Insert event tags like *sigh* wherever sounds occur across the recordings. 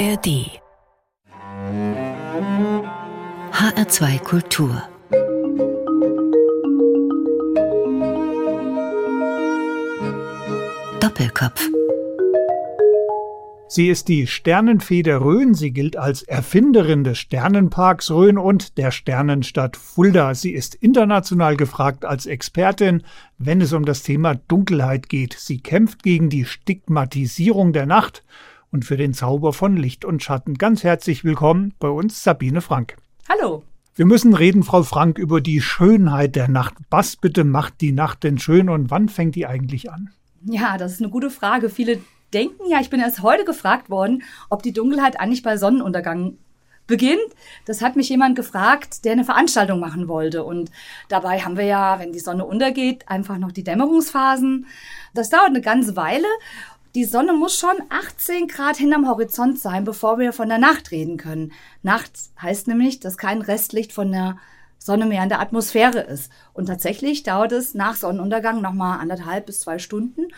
ARD HR2 Kultur Doppelkopf Sie ist die Sternenfee der Rhön. Sie gilt als Erfinderin des Sternenparks Rhön und der Sternenstadt Fulda. Sie ist international gefragt als Expertin, wenn es um das Thema Dunkelheit geht. Sie kämpft gegen die Stigmatisierung der Nacht und für den Zauber von Licht und Schatten. Ganz herzlich willkommen bei uns Sabine Frank. Hallo. Wir müssen reden, Frau Frank, über die Schönheit der Nacht. Was bitte macht die Nacht denn schön und wann fängt die eigentlich an? Ja, das ist eine gute Frage. Viele denken ja, ich bin erst heute gefragt worden, ob die Dunkelheit eigentlich bei Sonnenuntergang beginnt. Das hat mich jemand gefragt, der eine Veranstaltung machen wollte. Und dabei haben wir ja, wenn die Sonne untergeht, einfach noch die Dämmerungsphasen. Das dauert eine ganze Weile. Die Sonne muss schon 18 Grad hinterm Horizont sein, bevor wir von der Nacht reden können. Nacht heißt nämlich, dass kein Restlicht von der Sonne mehr in der Atmosphäre ist. Und tatsächlich dauert es nach Sonnenuntergang nochmal anderthalb bis zwei Stunden.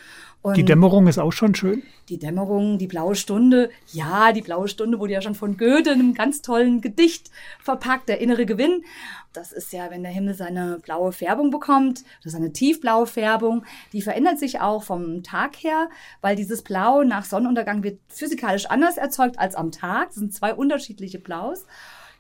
Und die Dämmerung ist auch schon schön. Die Dämmerung, die blaue Stunde. Ja, die blaue Stunde wurde ja schon von Goethe in einem ganz tollen Gedicht verpackt, der innere Gewinn. Das ist ja, wenn der Himmel seine blaue Färbung bekommt, das ist eine tiefblaue Färbung. Die verändert sich auch vom Tag her, weil dieses Blau nach Sonnenuntergang wird physikalisch anders erzeugt als am Tag. Das sind zwei unterschiedliche Blaus.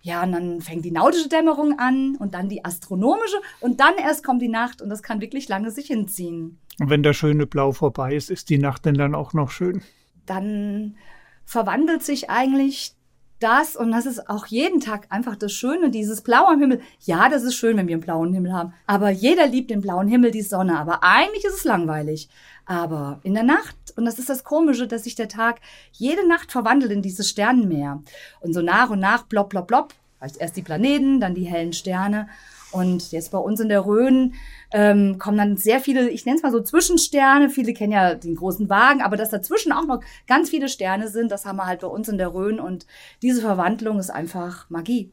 Ja, und dann fängt die nautische Dämmerung an und dann die astronomische und dann erst kommt die Nacht und das kann wirklich lange sich hinziehen. Und wenn der schöne Blau vorbei ist, ist die Nacht denn dann auch noch schön? Dann verwandelt sich eigentlich das, und das ist auch jeden Tag einfach das Schöne, dieses Blau am Himmel. Ja, das ist schön, wenn wir einen blauen Himmel haben. Aber jeder liebt den blauen Himmel, die Sonne. Aber eigentlich ist es langweilig. Aber in der Nacht, und das ist das Komische, dass sich der Tag jede Nacht verwandelt in dieses Sternenmeer. Und so nach und nach, plopp, plopp, plopp, erst die Planeten, dann die hellen Sterne. Und jetzt bei uns in der Rhön ähm, kommen dann sehr viele, ich nenne es mal so Zwischensterne. Viele kennen ja den großen Wagen, aber dass dazwischen auch noch ganz viele Sterne sind, das haben wir halt bei uns in der Rhön. Und diese Verwandlung ist einfach Magie.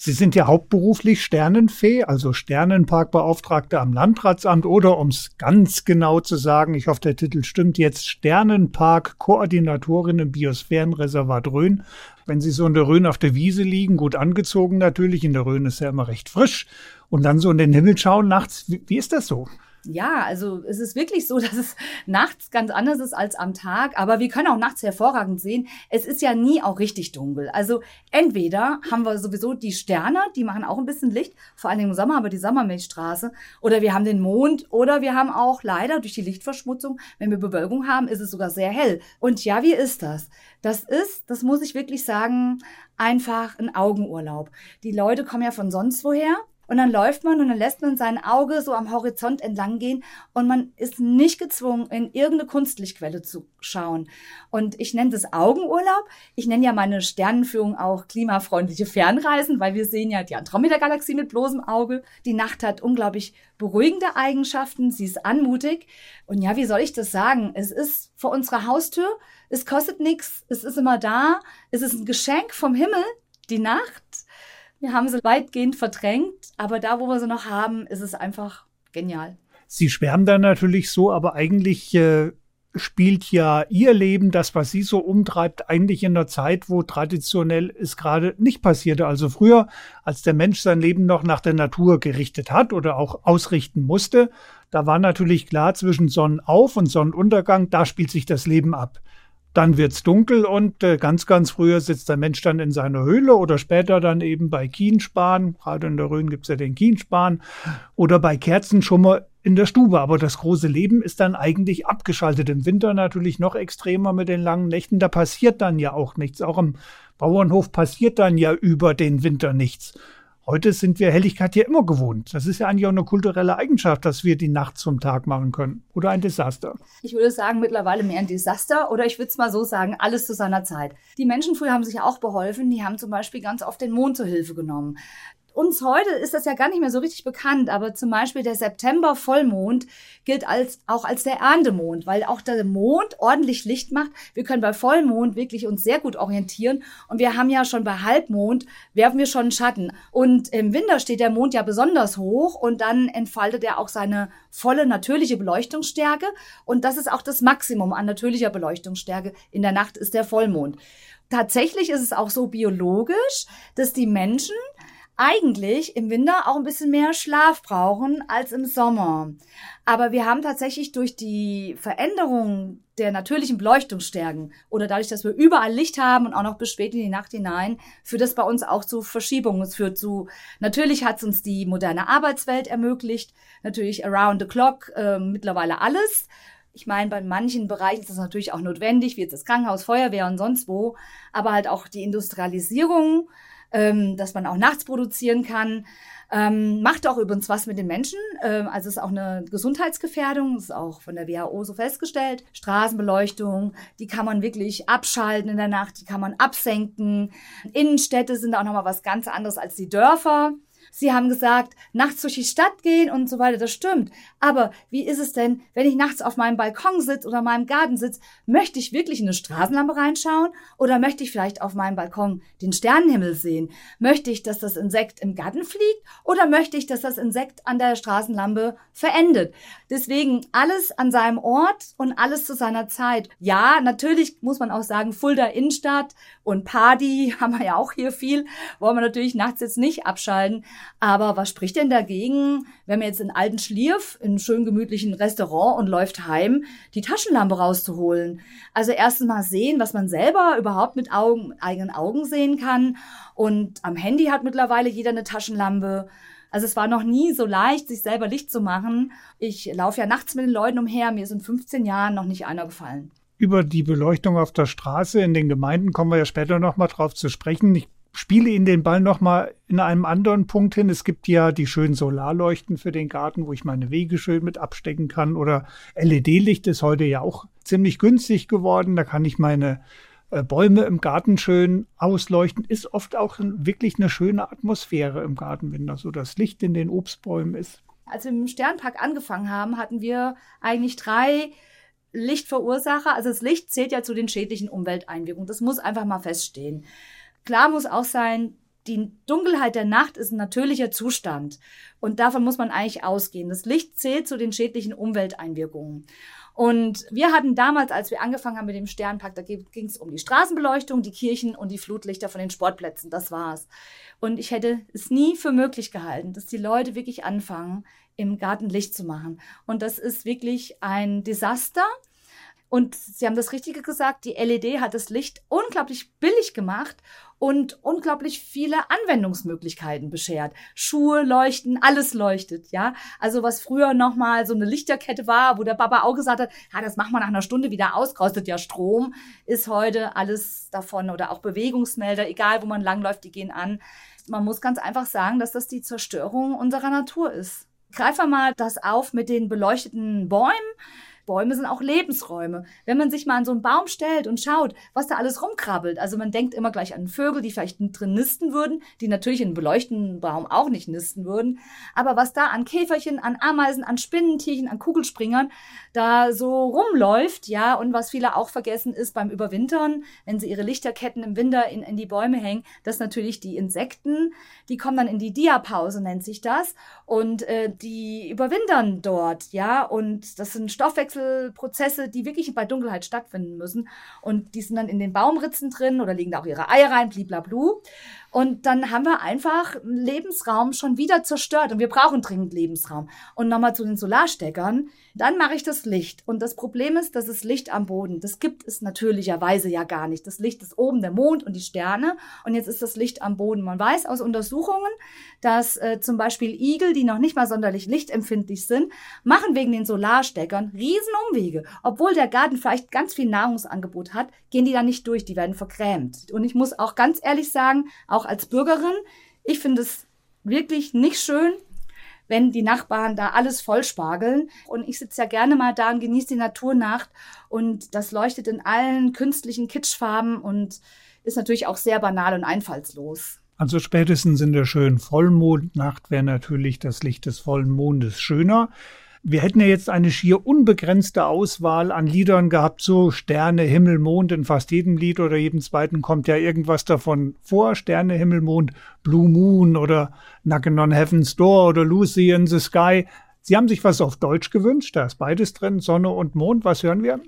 Sie sind ja hauptberuflich Sternenfee, also Sternenparkbeauftragte am Landratsamt oder um es ganz genau zu sagen, ich hoffe, der Titel stimmt jetzt, Sternenpark-Koordinatorin im Biosphärenreservat Rhön. Wenn Sie so in der Rhön auf der Wiese liegen, gut angezogen natürlich, in der Rhön ist ja immer recht frisch, und dann so in den Himmel schauen nachts, wie, wie ist das so? Ja, also es ist wirklich so, *laughs* dass es nachts ganz anders ist als am Tag, aber wir können auch nachts hervorragend sehen. Es ist ja nie auch richtig dunkel. Also entweder haben wir sowieso die Sterne, die machen auch ein bisschen Licht, vor allem im Sommer aber die Sommermilchstraße, oder wir haben den Mond, oder wir haben auch leider durch die Lichtverschmutzung, wenn wir Bewölkung haben, ist es sogar sehr hell. Und ja, wie ist das? Das ist, das muss ich wirklich sagen, einfach ein Augenurlaub. Die Leute kommen ja von sonst woher und dann läuft man und dann lässt man sein Auge so am Horizont entlang gehen und man ist nicht gezwungen, in irgendeine Kunstlichtquelle zu schauen. Und ich nenne das Augenurlaub. Ich nenne ja meine Sternenführung auch klimafreundliche Fernreisen, weil wir sehen ja die Andromeda-Galaxie mit bloßem Auge. Die Nacht hat unglaublich beruhigende Eigenschaften. Sie ist anmutig. Und ja, wie soll ich das sagen? Es ist vor unserer Haustür. Es kostet nichts. Es ist immer da. Es ist ein Geschenk vom Himmel. Die Nacht. Wir haben sie weitgehend verdrängt, aber da, wo wir sie noch haben, ist es einfach genial. Sie schwärmen da natürlich so, aber eigentlich äh, spielt ja Ihr Leben, das, was Sie so umtreibt, eigentlich in einer Zeit, wo traditionell es gerade nicht passierte. Also früher, als der Mensch sein Leben noch nach der Natur gerichtet hat oder auch ausrichten musste, da war natürlich klar zwischen Sonnenauf- und Sonnenuntergang, da spielt sich das Leben ab. Dann wird's dunkel und äh, ganz, ganz früher sitzt der Mensch dann in seiner Höhle oder später dann eben bei Kienspan. Gerade in der Rhön gibt's ja den Kienspan. Oder bei Kerzenschummer in der Stube. Aber das große Leben ist dann eigentlich abgeschaltet. Im Winter natürlich noch extremer mit den langen Nächten. Da passiert dann ja auch nichts. Auch im Bauernhof passiert dann ja über den Winter nichts. Heute sind wir Helligkeit ja immer gewohnt. Das ist ja eigentlich auch eine kulturelle Eigenschaft, dass wir die Nacht zum Tag machen können. Oder ein Desaster. Ich würde sagen, mittlerweile mehr ein Desaster oder ich würde es mal so sagen, alles zu seiner Zeit. Die Menschen früher haben sich auch beholfen. Die haben zum Beispiel ganz oft den Mond zur Hilfe genommen uns heute ist das ja gar nicht mehr so richtig bekannt, aber zum Beispiel der September-Vollmond gilt als, auch als der Erndemond, weil auch der Mond ordentlich Licht macht. Wir können bei Vollmond wirklich uns sehr gut orientieren und wir haben ja schon bei Halbmond, werfen wir schon einen Schatten. Und im Winter steht der Mond ja besonders hoch und dann entfaltet er auch seine volle natürliche Beleuchtungsstärke und das ist auch das Maximum an natürlicher Beleuchtungsstärke. In der Nacht ist der Vollmond. Tatsächlich ist es auch so biologisch, dass die Menschen eigentlich im Winter auch ein bisschen mehr Schlaf brauchen als im Sommer. Aber wir haben tatsächlich durch die Veränderung der natürlichen Beleuchtungsstärken oder dadurch, dass wir überall Licht haben und auch noch bis spät in die Nacht hinein, führt das bei uns auch zu Verschiebungen. Es führt zu, natürlich hat es uns die moderne Arbeitswelt ermöglicht, natürlich around the clock, äh, mittlerweile alles. Ich meine, bei manchen Bereichen ist das natürlich auch notwendig, wie jetzt das Krankenhaus, Feuerwehr und sonst wo, aber halt auch die Industrialisierung ähm, dass man auch nachts produzieren kann. Ähm, macht auch übrigens was mit den Menschen. Ähm, also ist auch eine Gesundheitsgefährdung, ist auch von der WHO so festgestellt. Straßenbeleuchtung, die kann man wirklich abschalten in der Nacht, die kann man absenken. Innenstädte sind auch nochmal was ganz anderes als die Dörfer. Sie haben gesagt, nachts durch die Stadt gehen und so weiter, das stimmt. Aber wie ist es denn, wenn ich nachts auf meinem Balkon sitze oder meinem Garten sitze? Möchte ich wirklich in eine Straßenlampe reinschauen? Oder möchte ich vielleicht auf meinem Balkon den Sternenhimmel sehen? Möchte ich, dass das Insekt im Garten fliegt? Oder möchte ich, dass das Insekt an der Straßenlampe verendet? Deswegen alles an seinem Ort und alles zu seiner Zeit. Ja, natürlich muss man auch sagen, Fulda Innenstadt und Party *laughs* haben wir ja auch hier viel. Wollen wir natürlich nachts jetzt nicht abschalten. Aber was spricht denn dagegen, wenn man jetzt in alten Schlierf, in einem schön gemütlichen Restaurant und läuft heim, die Taschenlampe rauszuholen? Also erstens mal sehen, was man selber überhaupt mit Augen, eigenen Augen sehen kann. Und am Handy hat mittlerweile jeder eine Taschenlampe. Also es war noch nie so leicht, sich selber Licht zu machen. Ich laufe ja nachts mit den Leuten umher. Mir ist in 15 Jahren noch nicht einer gefallen. Über die Beleuchtung auf der Straße in den Gemeinden kommen wir ja später noch mal drauf zu sprechen. Ich spiele Ihnen den Ball noch mal in einem anderen Punkt hin. Es gibt ja die schönen Solarleuchten für den Garten, wo ich meine Wege schön mit abstecken kann. Oder LED-Licht ist heute ja auch ziemlich günstig geworden. Da kann ich meine äh, Bäume im Garten schön ausleuchten. Ist oft auch wirklich eine schöne Atmosphäre im Garten, wenn da so das Licht in den Obstbäumen ist. Als wir im Sternpark angefangen haben, hatten wir eigentlich drei Lichtverursacher. Also das Licht zählt ja zu den schädlichen Umwelteinwirkungen. Das muss einfach mal feststehen. Klar muss auch sein, die Dunkelheit der Nacht ist ein natürlicher Zustand. Und davon muss man eigentlich ausgehen. Das Licht zählt zu den schädlichen Umwelteinwirkungen. Und wir hatten damals, als wir angefangen haben mit dem Sternpark, da ging es um die Straßenbeleuchtung, die Kirchen und die Flutlichter von den Sportplätzen. Das war's. Und ich hätte es nie für möglich gehalten, dass die Leute wirklich anfangen, im Garten Licht zu machen. Und das ist wirklich ein Desaster. Und Sie haben das Richtige gesagt, die LED hat das Licht unglaublich billig gemacht und unglaublich viele Anwendungsmöglichkeiten beschert. Schuhe leuchten, alles leuchtet, ja. Also was früher nochmal so eine Lichterkette war, wo der Papa auch gesagt hat, ja, das machen wir nach einer Stunde wieder aus, kostet ja Strom, ist heute alles davon oder auch Bewegungsmelder, egal wo man langläuft, die gehen an. Man muss ganz einfach sagen, dass das die Zerstörung unserer Natur ist. Greifen wir mal das auf mit den beleuchteten Bäumen. Bäume sind auch Lebensräume. Wenn man sich mal an so einen Baum stellt und schaut, was da alles rumkrabbelt, also man denkt immer gleich an Vögel, die vielleicht drin nisten würden, die natürlich in einem beleuchteten Baum auch nicht nisten würden, aber was da an Käferchen, an Ameisen, an Spinnentierchen, an Kugelspringern da so rumläuft, ja, und was viele auch vergessen ist beim Überwintern, wenn sie ihre Lichterketten im Winter in, in die Bäume hängen, dass natürlich die Insekten, die kommen dann in die Diapause, nennt sich das, und äh, die überwintern dort, ja, und das sind Stoffwechsel Stoffwechselprozesse, die wirklich bei Dunkelheit stattfinden müssen. Und die sind dann in den Baumritzen drin oder legen da auch ihre Eier rein, bliblablu. Und dann haben wir einfach Lebensraum schon wieder zerstört und wir brauchen dringend Lebensraum. Und nochmal zu den Solarsteckern. Dann mache ich das Licht. Und das Problem ist, das ist Licht am Boden. Das gibt es natürlicherweise ja gar nicht. Das Licht ist oben der Mond und die Sterne. Und jetzt ist das Licht am Boden. Man weiß aus Untersuchungen, dass äh, zum Beispiel Igel, die noch nicht mal sonderlich lichtempfindlich sind, machen wegen den Solarsteckern Riesenumwege. Obwohl der Garten vielleicht ganz viel Nahrungsangebot hat, gehen die da nicht durch. Die werden vergrämt. Und ich muss auch ganz ehrlich sagen, auch als Bürgerin. Ich finde es wirklich nicht schön, wenn die Nachbarn da alles vollspargeln. Und ich sitze ja gerne mal da und genieße die Naturnacht. Und das leuchtet in allen künstlichen Kitschfarben und ist natürlich auch sehr banal und einfallslos. Also spätestens in der schönen Vollmondnacht wäre natürlich das Licht des vollen Mondes schöner. Wir hätten ja jetzt eine schier unbegrenzte Auswahl an Liedern gehabt, so Sterne, Himmel, Mond. In fast jedem Lied oder jedem zweiten kommt ja irgendwas davon vor. Sterne, Himmel, Mond, Blue Moon oder Knockin' on Heaven's Door oder Lucy in the Sky. Sie haben sich was auf Deutsch gewünscht, da ist beides drin, Sonne und Mond. Was hören wir?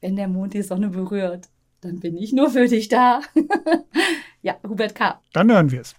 Wenn der Mond die Sonne berührt, dann bin ich nur für dich da. *laughs* ja, Hubert K. Dann hören wir es.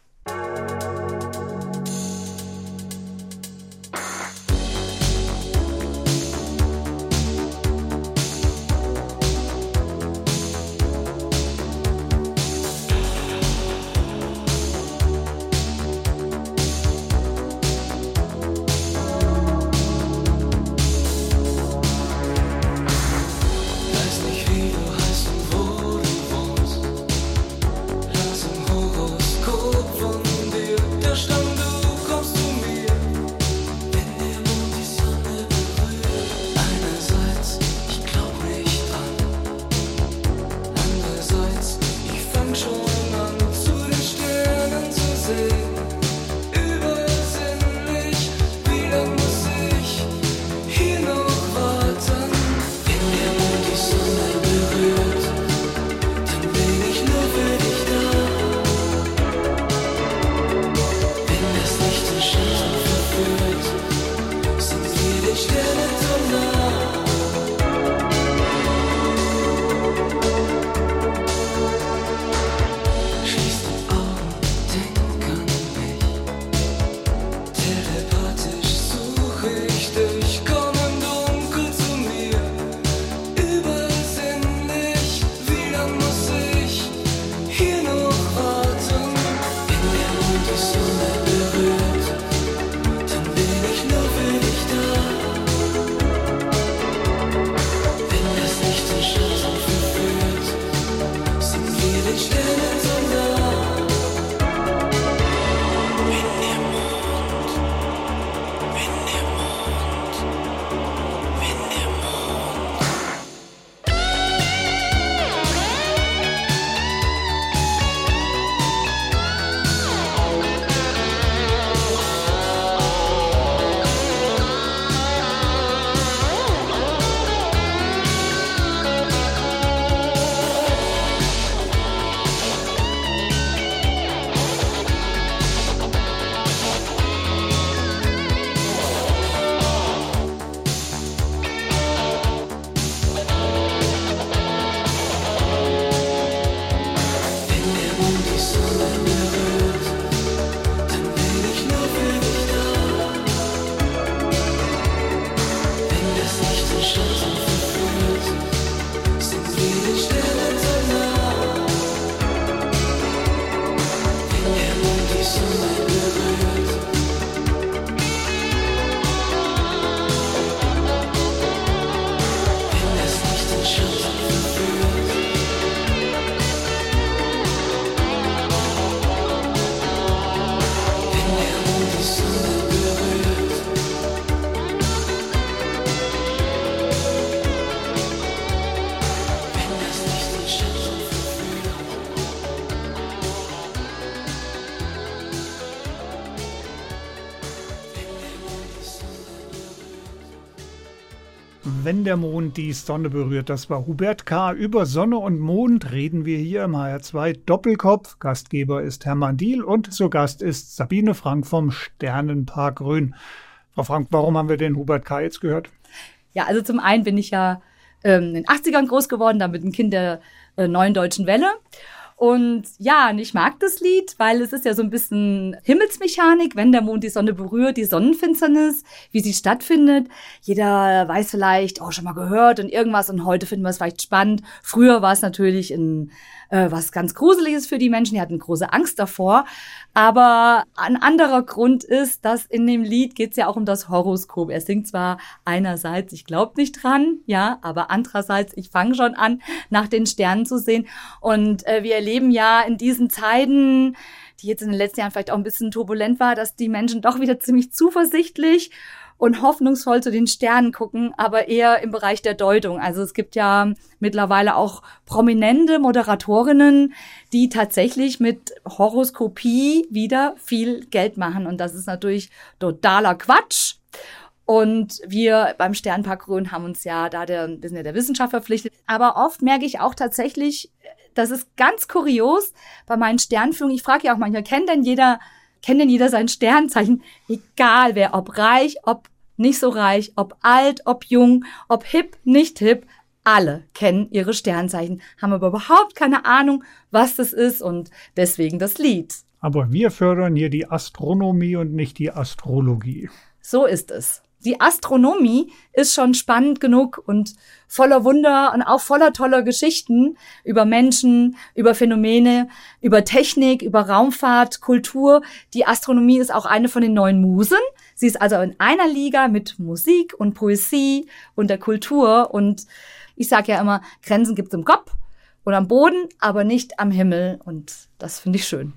Der Mond die Sonne berührt, das war Hubert K. Über Sonne und Mond reden wir hier im HR2 Doppelkopf. Gastgeber ist Hermann Diel und zu Gast ist Sabine Frank vom Sternenpark Rhön. Frau Frank, warum haben wir den Hubert K. jetzt gehört? Ja, also zum einen bin ich ja ähm, in den 80ern groß geworden, damit ein Kind der äh, neuen deutschen Welle. Und ja, ich mag das Lied, weil es ist ja so ein bisschen Himmelsmechanik, wenn der Mond die Sonne berührt, die Sonnenfinsternis, wie sie stattfindet. Jeder weiß vielleicht, oh, schon mal gehört und irgendwas und heute finden wir es vielleicht spannend. Früher war es natürlich ein äh, was ganz Gruseliges für die Menschen. Die hatten große Angst davor. Aber ein anderer Grund ist, dass in dem Lied geht es ja auch um das Horoskop. Er singt zwar einerseits, ich glaube nicht dran, ja, aber andererseits, ich fange schon an, nach den Sternen zu sehen. Und äh, wir erleben ja in diesen Zeiten, die jetzt in den letzten Jahren vielleicht auch ein bisschen turbulent war, dass die Menschen doch wieder ziemlich zuversichtlich und hoffnungsvoll zu den Sternen gucken, aber eher im Bereich der Deutung. Also es gibt ja mittlerweile auch prominente Moderatorinnen, die tatsächlich mit Horoskopie wieder viel Geld machen. Und das ist natürlich totaler Quatsch. Und wir beim Sternpark Grün haben uns ja da der, wir sind ja der Wissenschaft verpflichtet. Aber oft merke ich auch tatsächlich, das ist ganz kurios bei meinen Sternführungen. Ich frage ja auch manchmal, kennt denn jeder kennt denn jeder sein Sternzeichen, egal wer, ob reich, ob nicht so reich, ob alt, ob jung, ob hip, nicht hip, alle kennen ihre Sternzeichen, haben aber überhaupt keine Ahnung, was das ist und deswegen das Lied. Aber wir fördern hier die Astronomie und nicht die Astrologie. So ist es die Astronomie ist schon spannend genug und voller Wunder und auch voller toller Geschichten über Menschen, über Phänomene, über Technik, über Raumfahrt, Kultur. Die Astronomie ist auch eine von den neuen Musen. Sie ist also in einer Liga mit Musik und Poesie und der Kultur. Und ich sage ja immer, Grenzen gibt's im Kopf und am Boden, aber nicht am Himmel. Und das finde ich schön.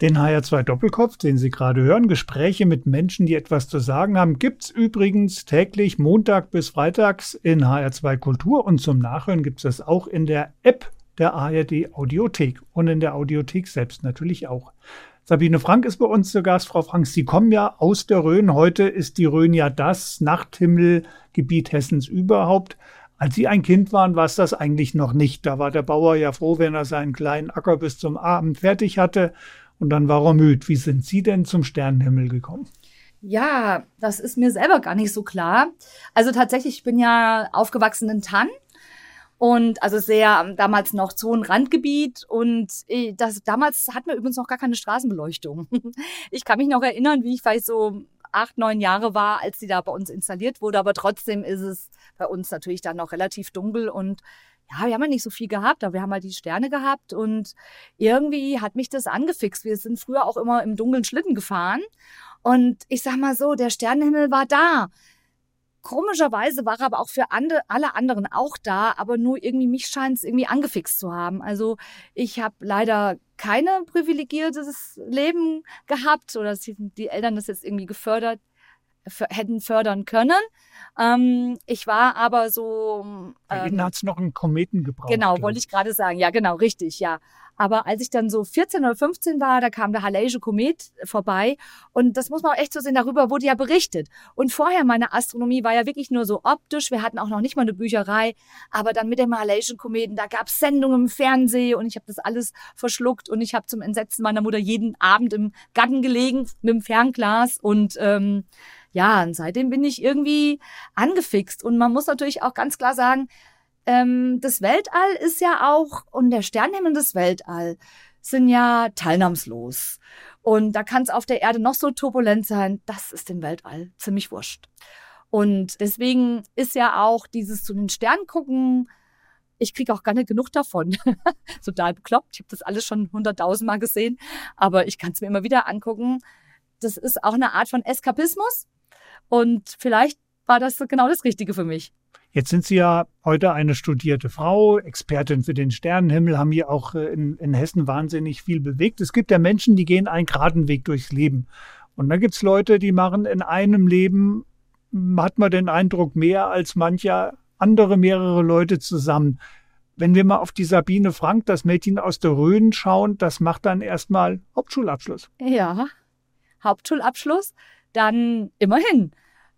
Den HR2 Doppelkopf, den Sie gerade hören, Gespräche mit Menschen, die etwas zu sagen haben, gibt's übrigens täglich Montag bis Freitags in HR2 Kultur und zum Nachhören gibt's das auch in der App der ARD Audiothek und in der Audiothek selbst natürlich auch. Sabine Frank ist bei uns zu Gast. Frau Frank, Sie kommen ja aus der Rhön. Heute ist die Rhön ja das Nachthimmelgebiet Hessens überhaupt. Als Sie ein Kind waren, war es das eigentlich noch nicht. Da war der Bauer ja froh, wenn er seinen kleinen Acker bis zum Abend fertig hatte und dann war er müde. Wie sind Sie denn zum Sternenhimmel gekommen? Ja, das ist mir selber gar nicht so klar. Also tatsächlich, ich bin ja aufgewachsen in Tann und also sehr ähm, damals noch Zonenrandgebiet und äh, das damals hatten wir übrigens noch gar keine Straßenbeleuchtung. *laughs* Ich kann mich noch erinnern, wie ich vielleicht so acht, neun Jahre war, als sie da bei uns installiert wurde, aber trotzdem ist es bei uns natürlich dann noch relativ dunkel und ja, wir haben ja nicht so viel gehabt, aber wir haben halt die Sterne gehabt und irgendwie hat mich das angefixt. Wir sind früher auch immer im dunklen Schlitten gefahren und ich sag mal so, der Sternenhimmel war da. Komischerweise war er aber auch für andere, alle anderen auch da, aber nur irgendwie mich scheint es irgendwie angefixt zu haben. Also ich habe leider keine privilegiertes Leben gehabt oder die Eltern das jetzt irgendwie gefördert hätten fördern können. Ähm, ich war aber so. Ähm, hat es noch einen Kometen gebraucht. Genau, wollte ich gerade sagen. Ja, genau, richtig, ja. Aber als ich dann so 14 oder 15 war, da kam der Halley'sche Komet vorbei. Und das muss man auch echt so sehen, darüber wurde ja berichtet. Und vorher meine Astronomie war ja wirklich nur so optisch. Wir hatten auch noch nicht mal eine Bücherei. Aber dann mit dem Halley'schen Kometen, da gab es Sendungen im Fernsehen und ich habe das alles verschluckt. Und ich habe zum Entsetzen meiner Mutter jeden Abend im Garten gelegen mit dem Fernglas und ähm, ja, und seitdem bin ich irgendwie angefixt. Und man muss natürlich auch ganz klar sagen, ähm, das Weltall ist ja auch, und der Sternenhimmel des Weltall sind ja teilnahmslos. Und da kann es auf der Erde noch so turbulent sein, das ist im Weltall ziemlich wurscht. Und deswegen ist ja auch dieses zu den Sternen gucken, ich kriege auch gar nicht genug davon. *laughs* Total bekloppt. Ich habe das alles schon hunderttausendmal gesehen, aber ich kann es mir immer wieder angucken. Das ist auch eine Art von Eskapismus. Und vielleicht war das genau das Richtige für mich. Jetzt sind Sie ja heute eine studierte Frau, Expertin für den Sternenhimmel, haben hier auch äh, in, in Hessen wahnsinnig viel bewegt. Es gibt ja Menschen, die gehen einen geraden Weg durchs Leben. Und dann gibt es Leute, die machen in einem Leben, hat man den Eindruck, mehr als mancher andere mehrere Leute zusammen. Wenn wir mal auf die Sabine Frank, das Mädchen aus der Rhön, schauen, das macht dann erstmal Hauptschulabschluss. Ja, Hauptschulabschluss dann immerhin.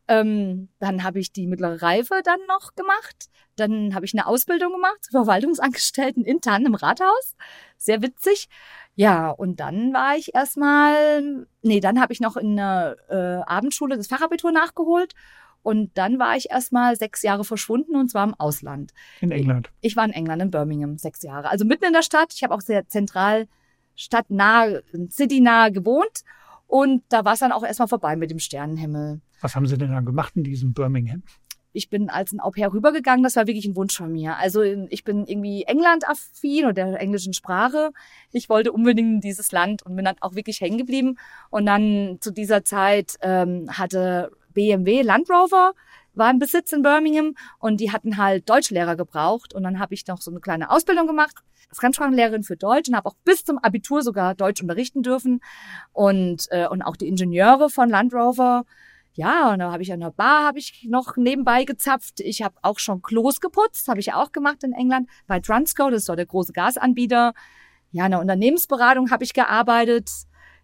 Ähm, dann habe ich die mittlere Reife dann noch gemacht. Dann habe ich eine Ausbildung gemacht zur Verwaltungsangestellten intern im Rathaus. Sehr witzig. Ja, und dann war ich erstmal, nee, dann habe ich noch in der äh, Abendschule das Fachabitur nachgeholt. Und dann war ich erstmal sechs Jahre verschwunden und zwar im Ausland. In England. Ich, ich war in England, in Birmingham, sechs Jahre. Also mitten in der Stadt. Ich habe auch sehr zentral, stadtnah, citynah gewohnt. Und da war es dann auch erstmal vorbei mit dem Sternenhimmel. Was haben Sie denn dann gemacht in diesem Birmingham? ich bin als ein Au pair rübergegangen, das war wirklich ein Wunsch von mir. Also ich bin irgendwie England-affin oder der englischen Sprache. Ich wollte unbedingt in dieses Land und bin dann auch wirklich hängen geblieben. Und dann zu dieser Zeit ähm, hatte BMW Land Rover war im Besitz in Birmingham und die hatten halt Deutschlehrer gebraucht. Und dann habe ich noch so eine kleine Ausbildung gemacht, Fremdsprachenlehrerin für Deutsch und habe auch bis zum Abitur sogar Deutsch unterrichten dürfen. Und, äh, und auch die Ingenieure von Land Rover, ja, und da habe ich an der Bar habe ich noch nebenbei gezapft. Ich habe auch schon Klos geputzt, habe ich auch gemacht in England bei Transco, das ist doch der große Gasanbieter. Ja, in der Unternehmensberatung habe ich gearbeitet.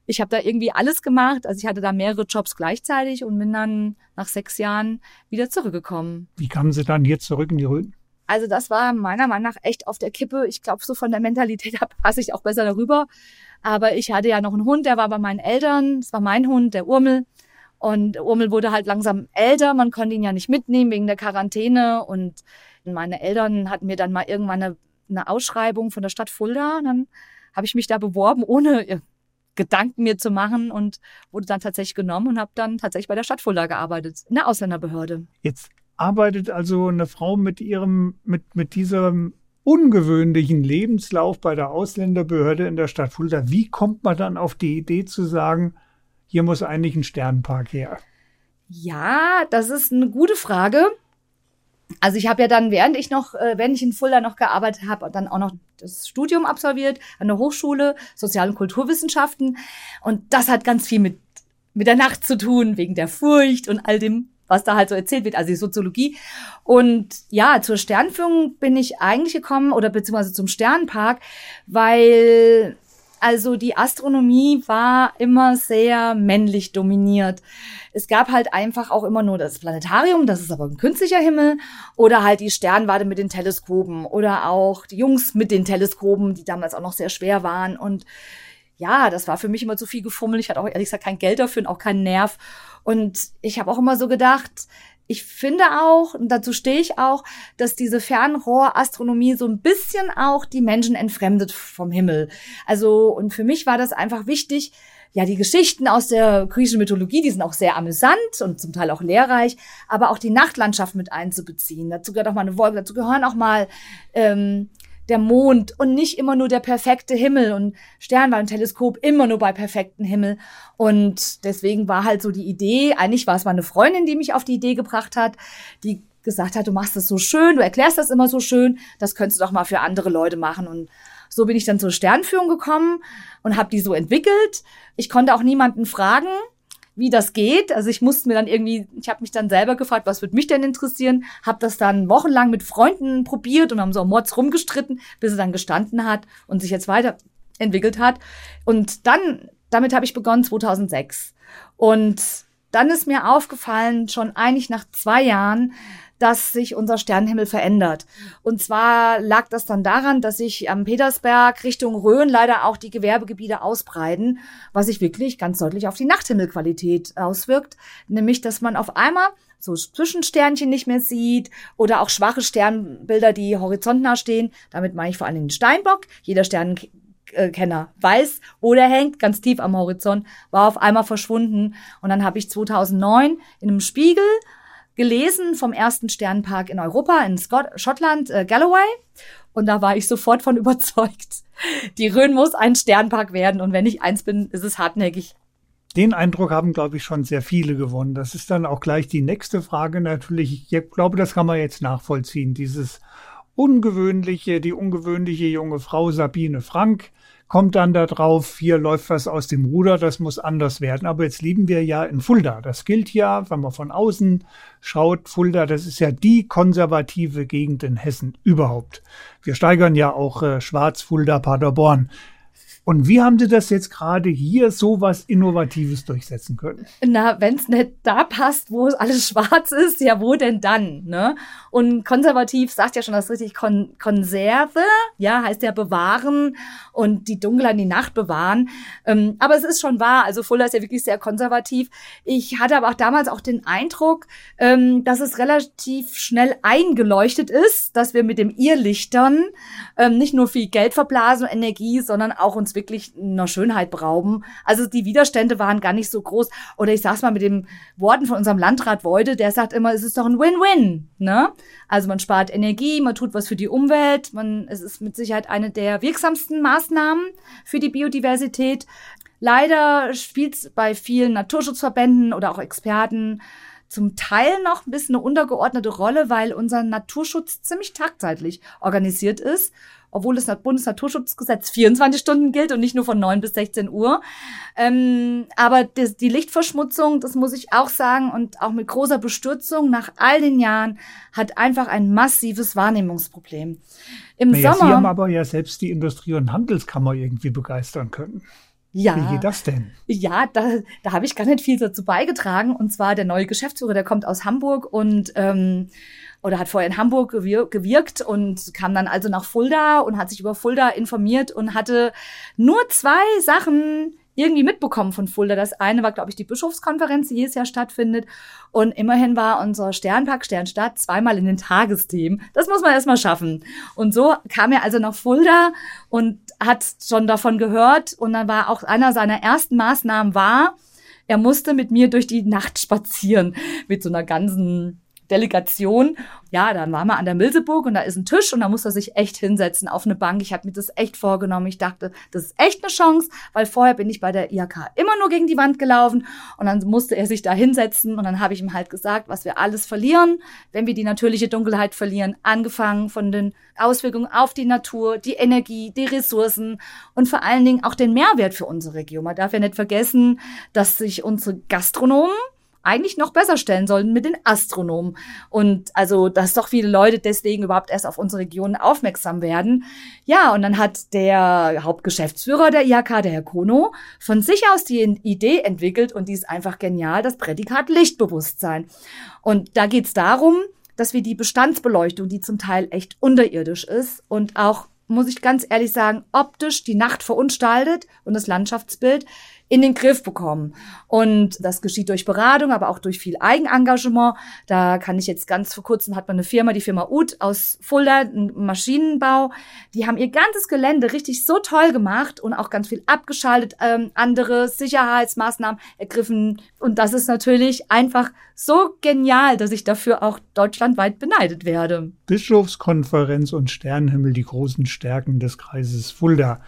Ich habe da irgendwie alles gemacht. Also ich hatte da mehrere Jobs gleichzeitig und bin dann nach sechs Jahren wieder zurückgekommen. Wie kamen Sie dann hier zurück in die Rhön? Also das war meiner Meinung nach echt auf der Kippe. Ich glaube, so von der Mentalität *laughs* her passe ich auch besser darüber. Aber ich hatte ja noch einen Hund, der war bei meinen Eltern. Das war mein Hund, der Urmel. Und Urmel wurde halt langsam älter. Man konnte ihn ja nicht mitnehmen wegen der Quarantäne. Und meine Eltern hatten mir dann mal irgendwann eine, eine Ausschreibung von der Stadt Fulda. Und dann habe ich mich da beworben, ohne Gedanken mir zu machen und wurde dann tatsächlich genommen und habe dann tatsächlich bei der Stadt Fulda gearbeitet, in der Ausländerbehörde. Jetzt arbeitet also eine Frau mit ihrem, mit, mit diesem ungewöhnlichen Lebenslauf bei der Ausländerbehörde in der Stadt Fulda. Wie kommt man dann auf die Idee zu sagen, hier muss eigentlich ein Sternpark her? Ja, das ist eine gute Frage. Also ich habe ja dann, während ich noch, äh, während ich in Fulda noch gearbeitet habe, dann auch noch das Studium absolviert an der Hochschule Sozial- und Kulturwissenschaften. Und das hat ganz viel mit, mit der Nacht zu tun, wegen der Furcht und all dem, was da halt so erzählt wird, also die Soziologie. Und ja, zur Sternführung bin ich eigentlich gekommen oder beziehungsweise zum Sternpark, weil also die Astronomie war immer sehr männlich dominiert. Es gab halt einfach auch immer nur das Planetarium, das ist aber ein künstlicher Himmel, oder halt die Sternwarte mit den Teleskopen oder auch die Jungs mit den Teleskopen, die damals auch noch sehr schwer waren. Und ja, das war für mich immer zu viel gefummelt. Ich hatte auch ehrlich gesagt kein Geld dafür und auch keinen Nerv. Und ich habe auch immer so gedacht, ich finde auch, und dazu stehe ich auch, dass diese Fernrohrastronomie so ein bisschen auch die Menschen entfremdet vom Himmel. Also, und für mich war das einfach wichtig, ja, die Geschichten aus der griechischen Mythologie, die sind auch sehr amüsant und zum Teil auch lehrreich, aber auch die Nachtlandschaft mit einzubeziehen. Dazu gehört auch mal eine Wolke, dazu gehören auch mal ähm, der Mond und nicht immer nur der perfekte Himmel und Sternwarte und Teleskop immer nur bei perfekten Himmel. Und deswegen war halt so die Idee, eigentlich war es mal eine Freundin, die mich auf die Idee gebracht hat, die gesagt hat, du machst das so schön, du erklärst das immer so schön, das könntest du doch mal für andere Leute machen. Und so bin ich dann zur Sternführung gekommen und habe die so entwickelt. Ich konnte auch niemanden fragen wie das geht. Also ich musste mir dann irgendwie, ich habe mich dann selber gefragt, was würde mich denn interessieren, habe das dann wochenlang mit Freunden probiert und haben so Mods rumgestritten, bis es dann gestanden hat und sich jetzt weiterentwickelt hat. Und dann, damit habe ich begonnen 2006. Und dann ist mir aufgefallen, schon eigentlich nach zwei Jahren, dass sich unser Sternenhimmel verändert. Und zwar lag das dann daran, dass sich am Petersberg Richtung Rhön leider auch die Gewerbegebiete ausbreiten, was sich wirklich ganz deutlich auf die Nachthimmelqualität auswirkt. Nämlich, dass man auf einmal so Zwischensternchen nicht mehr sieht oder auch schwache Sternbilder, die horizontnah stehen. Damit meine ich vor allem den Steinbock. Jeder Sternenkenner weiß, wo der hängt, ganz tief am Horizont, war auf einmal verschwunden. Und dann habe ich 2009 in einem Spiegel gelesen vom ersten Sternpark in Europa, in Scott Schottland, äh, Galloway. Und da war ich sofort von *laughs* überzeugt, die Rhön muss ein Sternpark werden. Und wenn ich eins bin, ist es hartnäckig. Den Eindruck haben, glaube ich, schon sehr viele gewonnen. Das ist dann auch gleich die nächste Frage natürlich. Ich glaube, das kann man jetzt nachvollziehen. Dieses ungewöhnliche, die ungewöhnliche junge Frau Sabine Frank, kommt dann da drauf, hier läuft was aus dem Ruder, das muss anders werden. Aber jetzt lieben wir ja in Fulda. Das gilt ja, wenn man von außen schaut, Fulda, das ist ja die konservative Gegend in Hessen überhaupt. Wir steigern ja auch äh, Schwarz, Fulda, Paderborn. Und wie haben Sie das jetzt gerade hier so was Innovatives durchsetzen können? Na, wenn es nicht da passt, wo alles schwarz ist, ja, wo denn dann? Ne? Und konservativ sagt ja schon das richtig Kon Konserve, ja, heißt ja bewahren und die Dunkelheit in die Nacht bewahren. Ähm, aber es ist schon wahr, also Fuller ist ja wirklich sehr konservativ. Ich hatte aber auch damals auch den Eindruck, ähm, dass es relativ schnell eingeleuchtet ist, dass wir mit dem Irrlichtern ähm, nicht nur viel Geld verblasen und Energie, sondern auch uns wirklich einer Schönheit berauben. Also die Widerstände waren gar nicht so groß. Oder ich sag's mal mit den Worten von unserem Landrat Weude, der sagt immer, es ist doch ein Win-Win. Ne? Also man spart Energie, man tut was für die Umwelt, man, es ist mit Sicherheit eine der wirksamsten Maßnahmen für die Biodiversität. Leider spielt es bei vielen Naturschutzverbänden oder auch Experten zum Teil noch ein bisschen eine untergeordnete Rolle, weil unser Naturschutz ziemlich tagzeitlich organisiert ist obwohl das Bundesnaturschutzgesetz 24 Stunden gilt und nicht nur von 9 bis 16 Uhr. Ähm, aber das, die Lichtverschmutzung, das muss ich auch sagen, und auch mit großer Bestürzung nach all den Jahren, hat einfach ein massives Wahrnehmungsproblem. Im naja, Sommer. Sie haben aber ja selbst die Industrie- und Handelskammer irgendwie begeistern können. Ja. Wie geht das denn? Ja, da, da habe ich gar nicht viel dazu beigetragen. Und zwar der neue Geschäftsführer, der kommt aus Hamburg und ähm, oder hat vorher in Hamburg gewir gewirkt und kam dann also nach Fulda und hat sich über Fulda informiert und hatte nur zwei Sachen irgendwie mitbekommen von Fulda. Das eine war, glaube ich, die Bischofskonferenz, die jedes Jahr stattfindet. Und immerhin war unser Sternpark Sternstadt zweimal in den Tagesthemen. Das muss man erstmal schaffen. Und so kam er also nach Fulda und hat schon davon gehört. Und dann war auch einer seiner ersten Maßnahmen war, er musste mit mir durch die Nacht spazieren mit so einer ganzen Delegation. Ja, dann waren wir an der Milseburg und da ist ein Tisch und da muss er sich echt hinsetzen auf eine Bank. Ich habe mir das echt vorgenommen. Ich dachte, das ist echt eine Chance, weil vorher bin ich bei der IHK immer nur gegen die Wand gelaufen und dann musste er sich da hinsetzen und dann habe ich ihm halt gesagt, was wir alles verlieren, wenn wir die natürliche Dunkelheit verlieren, angefangen von den Auswirkungen auf die Natur, die Energie, die Ressourcen und vor allen Dingen auch den Mehrwert für unsere Region. Man darf ja nicht vergessen, dass sich unsere Gastronomen eigentlich noch besser stellen sollten mit den Astronomen. Und also, dass doch viele Leute deswegen überhaupt erst auf unsere Region aufmerksam werden. Ja, und dann hat der Hauptgeschäftsführer der IHK, der Herr Kono, von sich aus die Idee entwickelt und die ist einfach genial, das Prädikat Lichtbewusstsein. Und da geht's darum, dass wir die Bestandsbeleuchtung, die zum Teil echt unterirdisch ist und auch, muss ich ganz ehrlich sagen, optisch die Nacht verunstaltet und das Landschaftsbild, in den Griff bekommen. Und das geschieht durch Beratung, aber auch durch viel Eigenengagement. Da kann ich jetzt ganz vor kurzem hat man eine Firma, die Firma Ut aus Fulda, Maschinenbau. Die haben ihr ganzes Gelände richtig so toll gemacht und auch ganz viel abgeschaltet, ähm, andere Sicherheitsmaßnahmen ergriffen. Und das ist natürlich einfach so genial, dass ich dafür auch deutschlandweit beneidet werde. Bischofskonferenz und Sternenhimmel, die großen Stärken des Kreises Fulda.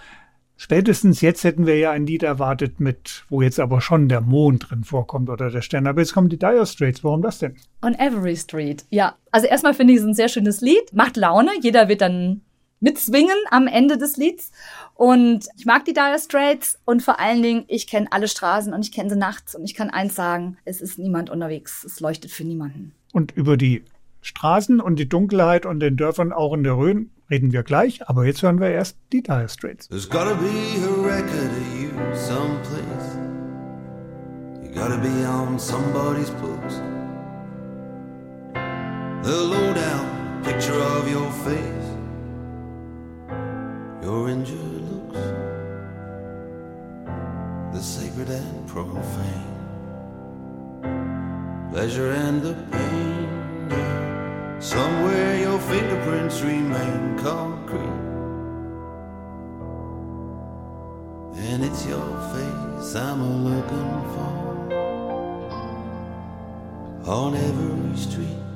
Spätestens jetzt hätten wir ja ein Lied erwartet mit, wo jetzt aber schon der Mond drin vorkommt oder der Stern. Aber jetzt kommen die Dire Straits. Warum das denn? On Every Street. Ja, also erstmal finde ich es ein sehr schönes Lied. Macht Laune. Jeder wird dann mitzwingen am Ende des Lieds. Und ich mag die Dire Straits und vor allen Dingen, ich kenne alle Straßen und ich kenne sie nachts und ich kann eins sagen, es ist niemand unterwegs. Es leuchtet für niemanden. Und über die Straßen und die Dunkelheit und den Dörfern auch in der Rhön reden wir gleich, aber jetzt hören wir erst die Dire Straits. There's gotta be a record of you someplace. You gotta be on somebody's books. The lowdown picture of your face. Your injured looks. The sacred and profane. Pleasure and the pain. Somewhere your fingerprints remain concrete. And it's your face I'm looking for on every street.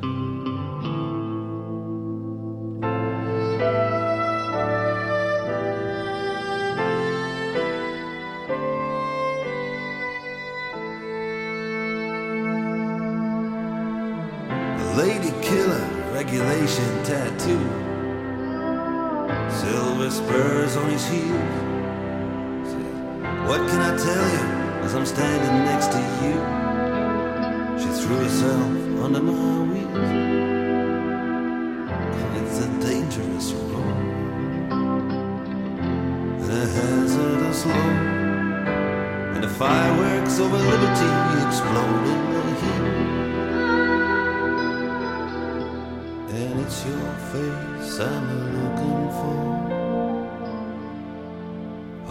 His. What can I tell you as I'm standing next to you? She threw herself under my wheels. It's a dangerous road and a hazardous load. And the fireworks over liberty explode in the heat. And it's your face I'm looking for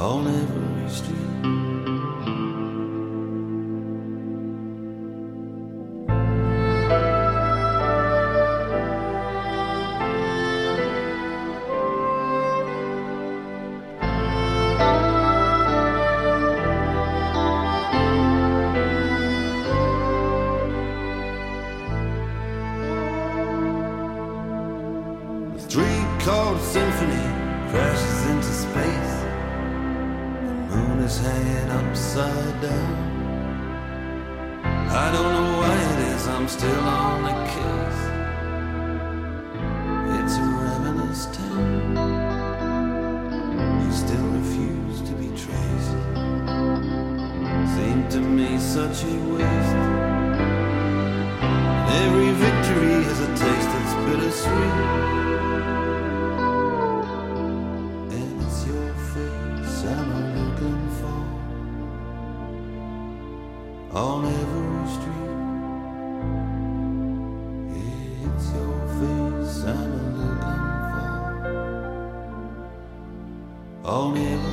on every street. For on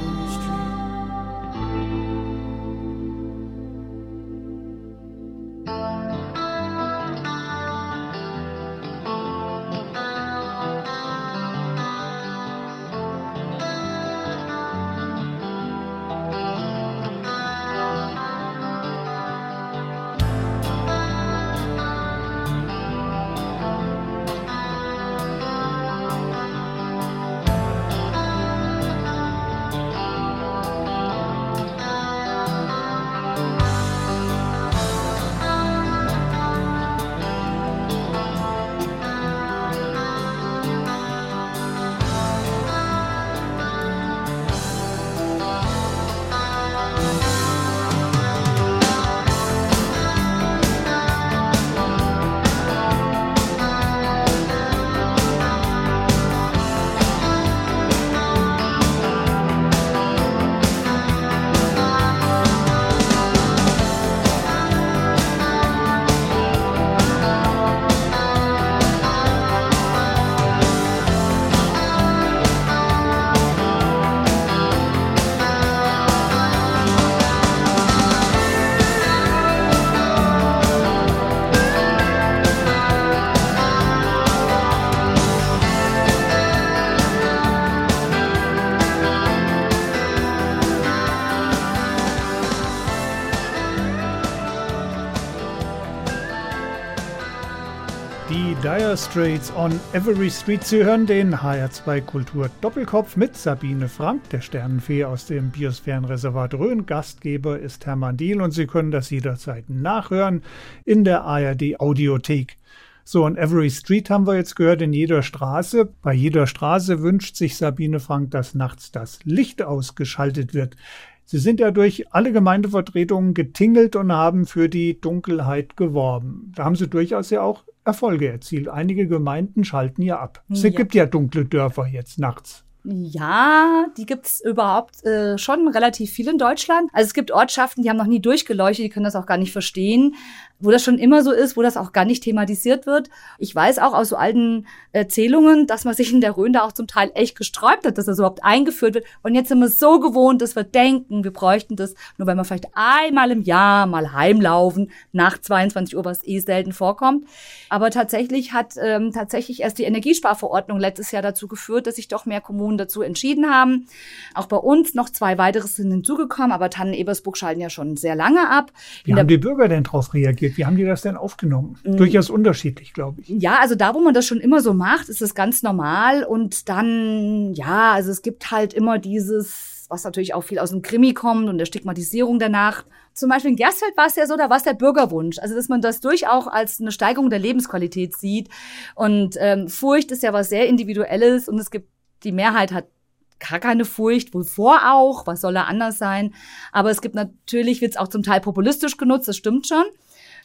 Dire Straits on Every Street. Sie hören den HR2 Kultur Doppelkopf mit Sabine Frank, der Sternenfee aus dem Biosphärenreservat Rhön. Gastgeber ist Hermann Diel und Sie können das jederzeit nachhören in der ARD Audiothek. So, on Every Street haben wir jetzt gehört, in jeder Straße. Bei jeder Straße wünscht sich Sabine Frank, dass nachts das Licht ausgeschaltet wird. Sie sind ja durch alle Gemeindevertretungen getingelt und haben für die Dunkelheit geworben. Da haben Sie durchaus ja auch Erfolge erzielt. Einige Gemeinden schalten ja ab. Es Ja. gibt ja dunkle Dörfer jetzt nachts. Ja, die gibt's überhaupt äh, schon relativ viel in Deutschland. Also es gibt Ortschaften, die haben noch nie durchgeleuchtet, die können das auch gar nicht verstehen, wo das schon immer so ist, wo das auch gar nicht thematisiert wird. Ich weiß auch aus so alten Erzählungen, dass man sich in der Rhön da auch zum Teil echt gesträubt hat, dass das überhaupt eingeführt wird. Und jetzt sind wir so gewohnt, dass wir denken, wir bräuchten das, nur weil wir vielleicht einmal im Jahr mal heimlaufen, nach 22 Uhr, was eh selten vorkommt. Aber tatsächlich hat ähm, tatsächlich erst die Energiesparverordnung letztes Jahr dazu geführt, dass sich doch mehr Kommunen dazu entschieden haben. Auch bei uns noch zwei weitere sind hinzugekommen, aber Tannen-Ebersburg schalten ja schon sehr lange ab. Wie In haben die Bürger denn darauf reagiert? Wie haben die das denn aufgenommen? Mm. Durchaus unterschiedlich, glaube ich. Ja, also da, wo man das schon immer so macht, ist es ganz normal. Und dann, ja, also es gibt halt immer dieses, was natürlich auch viel aus dem Krimi kommt und der Stigmatisierung danach. Zum Beispiel in Gersfeld war es ja so, da war es der Bürgerwunsch. Also, dass man das durchaus als eine Steigerung der Lebensqualität sieht. Und ähm, Furcht ist ja was sehr Individuelles und es gibt, die Mehrheit hat gar keine Furcht, wohl vor auch, was soll da anders sein. Aber es gibt natürlich, wird es auch zum Teil populistisch genutzt, das stimmt schon.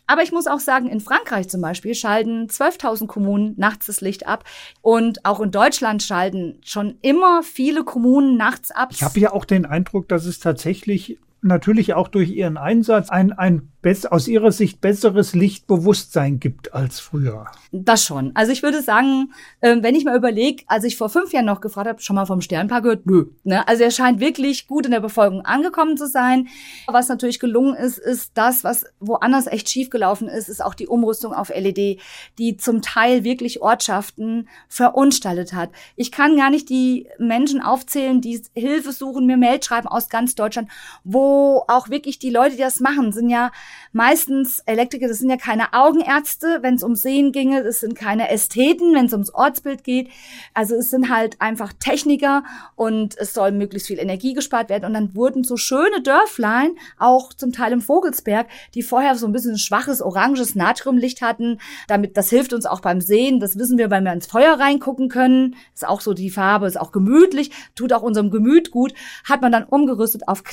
Aber ich muss auch sagen, in Frankreich zum Beispiel schalten 12.000 Kommunen nachts das Licht ab. Und auch in Deutschland schalten schon immer viele Kommunen nachts ab. Ich habe ja auch den Eindruck, dass es tatsächlich natürlich auch durch ihren Einsatz ein, ein aus ihrer Sicht besseres Lichtbewusstsein gibt als früher. Das schon. Also ich würde sagen, ähm, wenn ich mal überlege, als ich vor fünf Jahren noch gefragt habe, schon mal vom Sternpark gehört? Nö. Ne? Also er scheint wirklich gut in der Bevölkerung angekommen zu sein. Was natürlich gelungen ist, ist das, was woanders echt schiefgelaufen ist, ist auch die Umrüstung auf LED, die zum Teil wirklich Ortschaften verunstaltet hat. Ich kann gar nicht die Menschen aufzählen, die Hilfe suchen, mir Mail schreiben aus ganz Deutschland, wo wo auch wirklich die Leute, die das machen, sind ja meistens Elektriker, das sind ja keine Augenärzte, wenn es ums Sehen ginge, das sind keine Ästheten, wenn es ums Ortsbild geht. Also es sind halt einfach Techniker und es soll möglichst viel Energie gespart werden. Und dann wurden so schöne Dörflein, auch zum Teil im Vogelsberg, die vorher so ein bisschen schwaches oranges Natriumlicht hatten. Damit, das hilft uns auch beim Sehen. Das wissen wir, weil wir ins Feuer reingucken können. Ist auch so die Farbe, ist auch gemütlich, tut auch unserem Gemüt gut. Hat man dann umgerüstet auf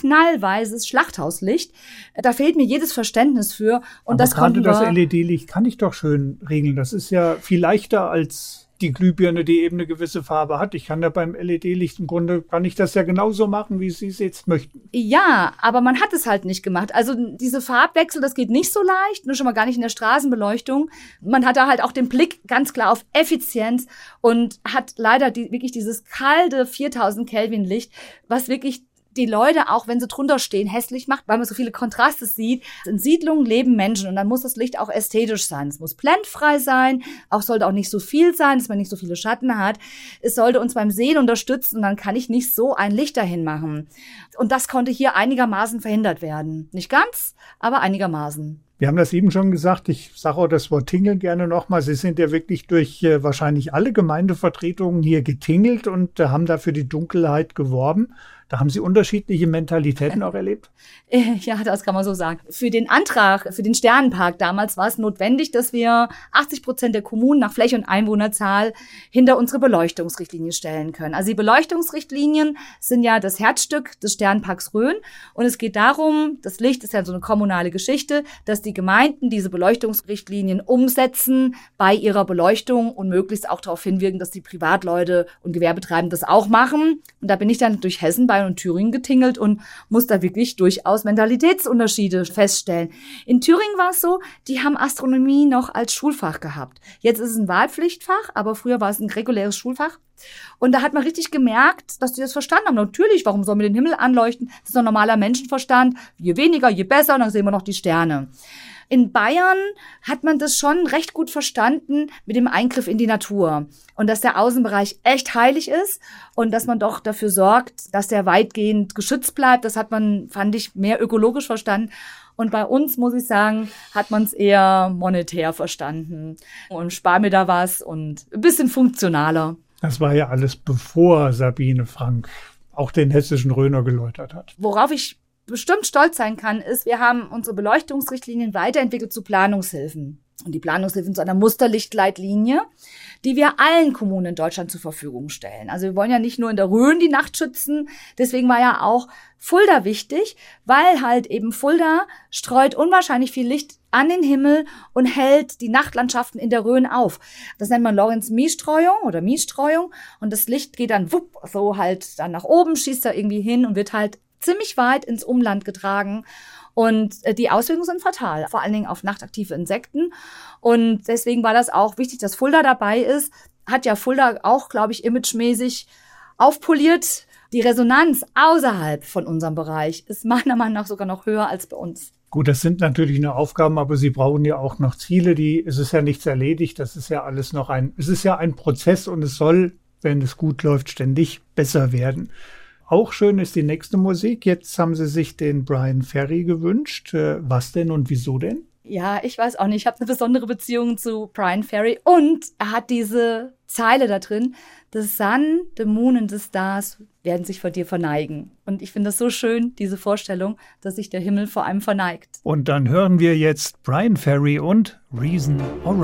knallweises Schlachthauslicht. Da fehlt mir jedes Verständnis für. Und Aber das gerade das LED-Licht kann ich doch schön regeln. Das ist ja viel leichter als die Glühbirne, die eben eine gewisse Farbe hat. Ich kann da beim LED-Licht im Grunde, kann ich das ja genauso machen, wie Sie es jetzt möchten. Ja, aber man hat es halt nicht gemacht. Also diese Farbwechsel, das geht nicht so leicht, nur schon mal gar nicht in der Straßenbeleuchtung. Man hat da halt auch den Blick ganz klar auf Effizienz und hat leider die, wirklich dieses kalte 4000 Kelvin Licht, was wirklich die Leute, auch wenn sie drunter stehen, hässlich macht, weil man so viele Kontraste sieht. In Siedlungen leben Menschen und dann muss das Licht auch ästhetisch sein. Es muss blendfrei sein, auch sollte auch nicht so viel sein, dass man nicht so viele Schatten hat. Es sollte uns beim Sehen unterstützen und dann kann ich nicht so ein Licht dahin machen. Und das konnte hier einigermaßen verhindert werden. Nicht ganz, aber einigermaßen. Wir haben das eben schon gesagt. Ich sage auch das Wort Tingeln gerne nochmal. Sie sind ja wirklich durch äh, wahrscheinlich alle Gemeindevertretungen hier getingelt und äh, haben dafür die Dunkelheit geworben. Da haben Sie unterschiedliche Mentalitäten *laughs* auch erlebt? Ja, das kann man so sagen. Für den Antrag, für den Sternenpark damals war es notwendig, dass wir 80 Prozent der Kommunen nach Fläche und Einwohnerzahl hinter unsere Beleuchtungsrichtlinie stellen können. Also die Beleuchtungsrichtlinien sind ja das Herzstück des Sternenparks Rhön. Und es geht darum, das Licht ist ja so eine kommunale Geschichte, dass die Gemeinden diese Beleuchtungsrichtlinien umsetzen bei ihrer Beleuchtung und möglichst auch darauf hinwirken, dass die Privatleute und Gewerbetreibenden das auch machen. Und da bin ich dann durch Hessen, Bayern und Thüringen getingelt und muss da wirklich durchaus Mentalitätsunterschiede feststellen. In Thüringen war es so, die haben Astronomie noch als Schulfach gehabt. Jetzt ist es ein Wahlpflichtfach, aber früher war es ein reguläres Schulfach. Und da hat man richtig gemerkt, dass die das verstanden haben. Natürlich, warum sollen wir den Himmel anleuchten? Das ist ein normaler Menschenverstand. Je weniger, je besser, und dann sehen wir noch die Sterne. In Bayern hat man das schon recht gut verstanden mit dem Eingriff in die Natur und dass der Außenbereich echt heilig ist und dass man doch dafür sorgt, dass der weitgehend geschützt bleibt. Das hat man, fand ich, mehr ökologisch verstanden. Und bei uns, muss ich sagen, hat man es eher monetär verstanden. Und spar mir da was und ein bisschen funktionaler. Das war ja alles bevor Sabine Frank auch den hessischen Röner geläutert hat. Worauf ich bestimmt stolz sein kann, ist, wir haben unsere Beleuchtungsrichtlinien weiterentwickelt zu Planungshilfen. Und die Planungshilfen zu einer Musterlichtleitlinie, die wir allen Kommunen in Deutschland zur Verfügung stellen. Also wir wollen ja nicht nur in der Rhön die Nacht schützen. Deswegen war ja auch Fulda wichtig, weil halt eben Fulda streut unwahrscheinlich viel Licht an den Himmel und hält die Nachtlandschaften in der Rhön auf. Das nennt man Lorenz-Mies-Streuung oder Mies-Streuung. Und das Licht geht dann wupp, so halt dann nach oben, schießt da irgendwie hin und wird halt ziemlich weit ins Umland getragen. Und äh, die Auswirkungen sind fatal, vor allen Dingen auf nachtaktive Insekten. Und deswegen war das auch wichtig, dass Fulda dabei ist. Hat ja Fulda auch, glaube ich, imagemäßig aufpoliert. Die Resonanz außerhalb von unserem Bereich ist meiner Meinung nach sogar noch höher als bei uns. Gut, das sind natürlich nur Aufgaben, aber Sie brauchen ja auch noch Ziele, die, es ist ja nichts erledigt, das ist ja alles noch ein, es ist ja ein Prozess und es soll, wenn es gut läuft, ständig besser werden. Auch schön ist die nächste Musik. Jetzt haben Sie sich den Brian Ferry gewünscht. Äh, Was denn und wieso denn? Ja, ich weiß auch nicht. Ich habe eine besondere Beziehung zu Brian Ferry und er hat diese Zeile da drin: The sun, the moon and the stars werden sich vor dir verneigen. Und ich finde das so schön, diese Vorstellung, dass sich der Himmel vor einem verneigt. Und dann hören wir jetzt Brian Ferry und Reason or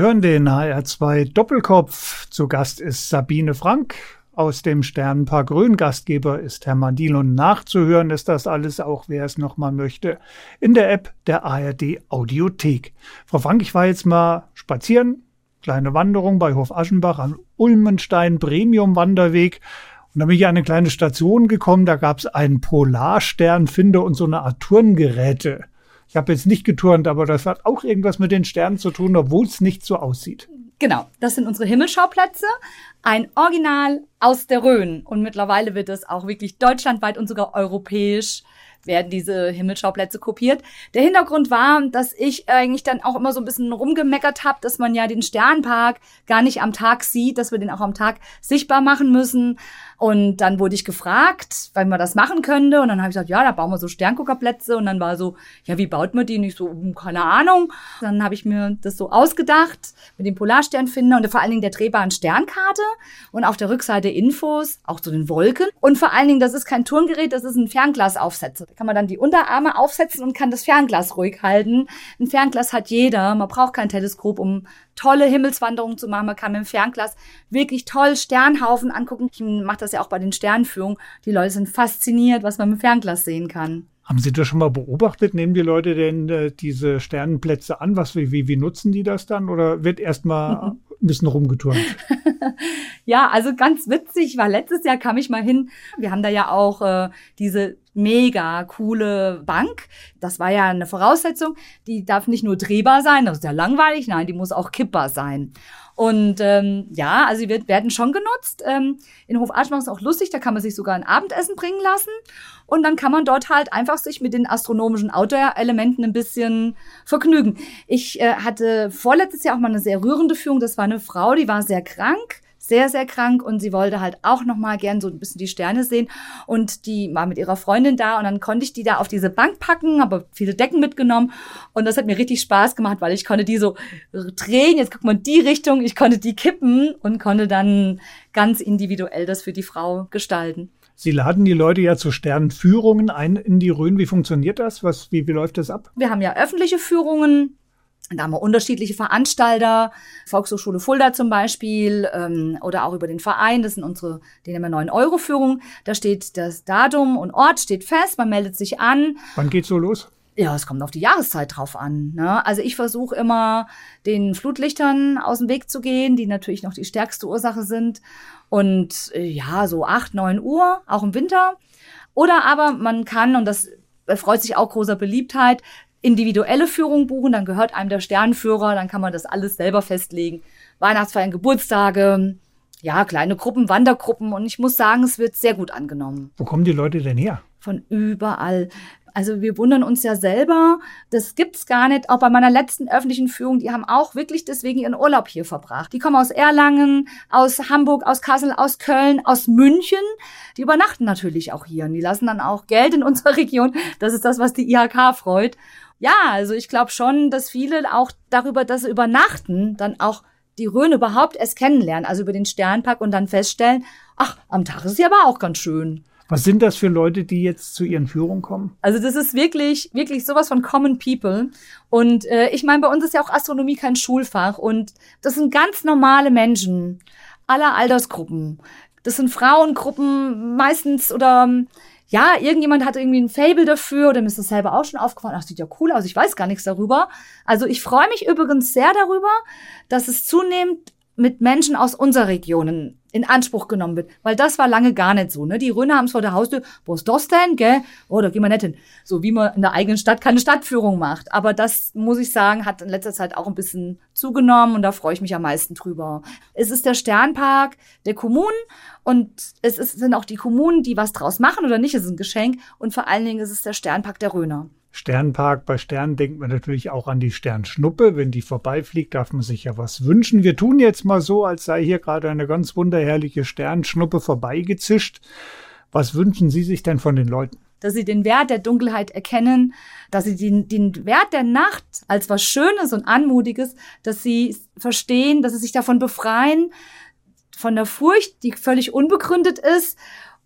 hören den HR2 Doppelkopf. Zu Gast ist Sabine Frank aus dem Sternenpark Grün. Gastgeber ist Herr Mandilon. Nachzuhören ist das alles auch, wer es nochmal möchte, in der App der ARD Audiothek. Frau Frank, ich war jetzt mal spazieren. Kleine Wanderung bei Hof Aschenbach am Ulmenstein Premium Wanderweg. Und da bin ich an eine kleine Station gekommen, da gab es einen Polarsternfinder und so eine Art Turngeräte. Ich habe jetzt nicht geturnt, aber das hat auch irgendwas mit den Sternen zu tun, obwohl es nicht so aussieht. Genau, das sind unsere Himmelschauplätze. Ein Original aus der Rhön. Und mittlerweile wird es auch wirklich deutschlandweit und sogar europäisch werden diese Himmelschauplätze kopiert. Der Hintergrund war, dass ich eigentlich dann auch immer so ein bisschen rumgemeckert habe, dass man ja den Sternpark gar nicht am Tag sieht, dass wir den auch am Tag sichtbar machen müssen. Und dann wurde ich gefragt, weil man das machen könnte. Und dann habe ich gesagt, ja, da bauen wir so Sternguckerplätze. Und dann war so, ja, wie baut man die? Nicht so, hm, keine Ahnung. Dann habe ich mir das so ausgedacht mit dem Polarsternfinder und vor allen Dingen der drehbaren Sternkarte und auf der Rückseite Infos, auch zu den Wolken. Und vor allen Dingen, das ist kein Turngerät, das ist ein Fernglasaufsetzer. Kann man dann die Unterarme aufsetzen und kann das Fernglas ruhig halten. Ein Fernglas hat jeder. Man braucht kein Teleskop, um tolle Himmelswanderungen zu machen. Man kann mit dem Fernglas wirklich toll Sternhaufen angucken. Ich mache das ja auch bei den Sternführungen. Die Leute sind fasziniert, was man mit dem Fernglas sehen kann. Haben Sie das schon mal beobachtet? Nehmen die Leute denn äh, diese Sternenplätze an? Was, wie, wie nutzen die das dann? Oder wird erst mal *laughs* ein bisschen rumgeturnt? ja, also ganz witzig, weil letztes Jahr kam ich mal hin. Wir haben da ja auch äh, diese mega coole Bank. Das war ja eine Voraussetzung. Die darf nicht nur drehbar sein, das ist ja langweilig, nein, die muss auch kippbar sein. Und ähm, ja, also die werden schon genutzt. Ähm, in Hof Aschbach ist auch lustig, da kann man sich sogar ein Abendessen bringen lassen. Und dann kann man dort halt einfach sich mit den astronomischen Outdoor-Elementen ein bisschen vergnügen. Ich äh, hatte vorletztes Jahr auch mal eine sehr rührende Führung. Das war eine Frau, die war sehr krank, sehr, sehr krank und sie wollte halt auch noch mal gern so ein bisschen die Sterne sehen und die war mit ihrer Freundin da und dann konnte ich die da auf diese Bank packen, habe viele Decken mitgenommen und das hat mir richtig Spaß gemacht, weil ich konnte die so drehen, jetzt guckt man in die Richtung, ich konnte die kippen und konnte dann ganz individuell das für die Frau gestalten. Sie laden die Leute ja zu Sternenführungen ein in die Rhön. Wie funktioniert das? Was, wie, wie läuft das ab? Wir haben ja öffentliche Führungen, da haben wir unterschiedliche Veranstalter, Volkshochschule Fulda zum Beispiel ähm, oder auch über den Verein, das sind unsere, den haben wir 9-Euro-Führung. Da steht das Datum und Ort steht fest, man meldet sich an. Wann geht's so los? Ja, es kommt auf die Jahreszeit drauf an. Ne? Also ich versuche immer, den Flutlichtern aus dem Weg zu gehen, die natürlich noch die stärkste Ursache sind. Und äh, ja, so 8, 9 Uhr, auch im Winter. Oder aber man kann, und das erfreut sich auch großer Beliebtheit, individuelle Führung buchen, dann gehört einem der Sternführer, dann kann man das alles selber festlegen. Weihnachtsfeiern, Geburtstage, ja, kleine Gruppen, Wandergruppen und ich muss sagen, es wird sehr gut angenommen. Wo kommen die Leute denn her? Von überall. Also wir wundern uns ja selber, das gibt's gar nicht. Auch bei meiner letzten öffentlichen Führung, die haben auch wirklich deswegen ihren Urlaub hier verbracht. Die kommen aus Erlangen, aus Hamburg, aus Kassel, aus Köln, aus München. Die übernachten natürlich auch hier und die lassen dann auch Geld in unserer Region. Das ist das, was die IHK freut. Ja, also ich glaube schon, dass viele auch darüber, dass sie übernachten, dann auch die Rhön überhaupt erst kennenlernen, also über den Sternpark und dann feststellen, ach, am Tag ist sie aber auch ganz schön. Was sind das für Leute, die jetzt zu ihren Führungen kommen? Also das ist wirklich, wirklich sowas von Common People. Und äh, ich meine, bei uns ist ja auch Astronomie kein Schulfach und das sind ganz normale Menschen aller Altersgruppen. Das sind Frauengruppen meistens oder ja, irgendjemand hat irgendwie ein Fable dafür oder mir ist das selber auch schon aufgefallen. Ach, sieht ja cool aus, ich weiß gar nichts darüber. Also ich freue mich übrigens sehr darüber, dass es zunehmend mit Menschen aus unserer Region in Anspruch genommen wird. Weil das war lange gar nicht so. Ne? Die Röner haben es vor der Haustür, wo ist das denn, gell? Oh, da gehen wir nicht hin. So wie man in der eigenen Stadt keine Stadtführung macht. Aber das, muss ich sagen, hat in letzter Zeit auch ein bisschen zugenommen und da freue ich mich am meisten drüber. Es ist der Sternpark der Kommunen und es ist, sind auch die Kommunen, die was draus machen oder nicht. Es ist ein Geschenk und vor allen Dingen ist es der Sternpark der Röner. Sternpark, bei Sternen denkt man natürlich auch an die Sternschnuppe. Wenn die vorbeifliegt, darf man sich ja was wünschen. Wir tun jetzt mal so, als sei hier gerade eine ganz wunderherrliche Sternschnuppe vorbeigezischt. Was wünschen Sie sich denn von den Leuten? Dass sie den Wert der Dunkelheit erkennen, dass sie den, den Wert der Nacht als was Schönes und Anmutiges, dass sie verstehen, dass sie sich davon befreien, von der Furcht, die völlig unbegründet ist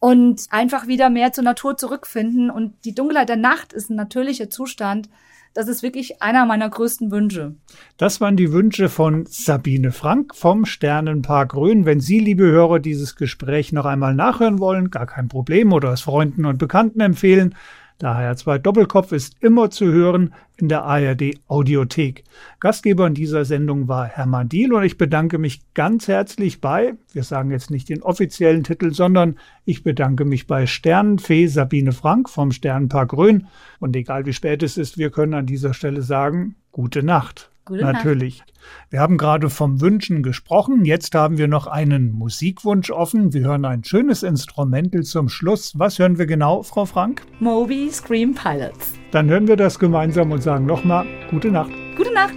und einfach wieder mehr zur Natur zurückfinden. Und die Dunkelheit der Nacht ist ein natürlicher Zustand. Das ist wirklich einer meiner größten Wünsche. Das waren die Wünsche von Sabine Frank vom Sternenpark Rhön. Wenn Sie, liebe Hörer, dieses Gespräch noch einmal nachhören wollen, gar kein Problem oder es Freunden und Bekannten empfehlen, der HR2 Doppelkopf ist immer zu hören in der ARD Audiothek. Gastgeber in dieser Sendung war Hermann Diel und ich bedanke mich ganz herzlich bei, wir sagen jetzt nicht den offiziellen Titel, sondern ich bedanke mich bei Sternenfee Sabine Frank vom Sternenpark Rhön. Und egal wie spät es ist, wir können an dieser Stelle sagen, gute Nacht. Gute Natürlich. Wir haben gerade vom Wünschen gesprochen. Jetzt haben wir noch einen Musikwunsch offen. Wir hören ein schönes Instrumental zum Schluss. Was hören wir genau, Frau Frank? Moby Scream Pilots. Dann hören wir das gemeinsam und sagen nochmal gute Nacht. Gute Nacht.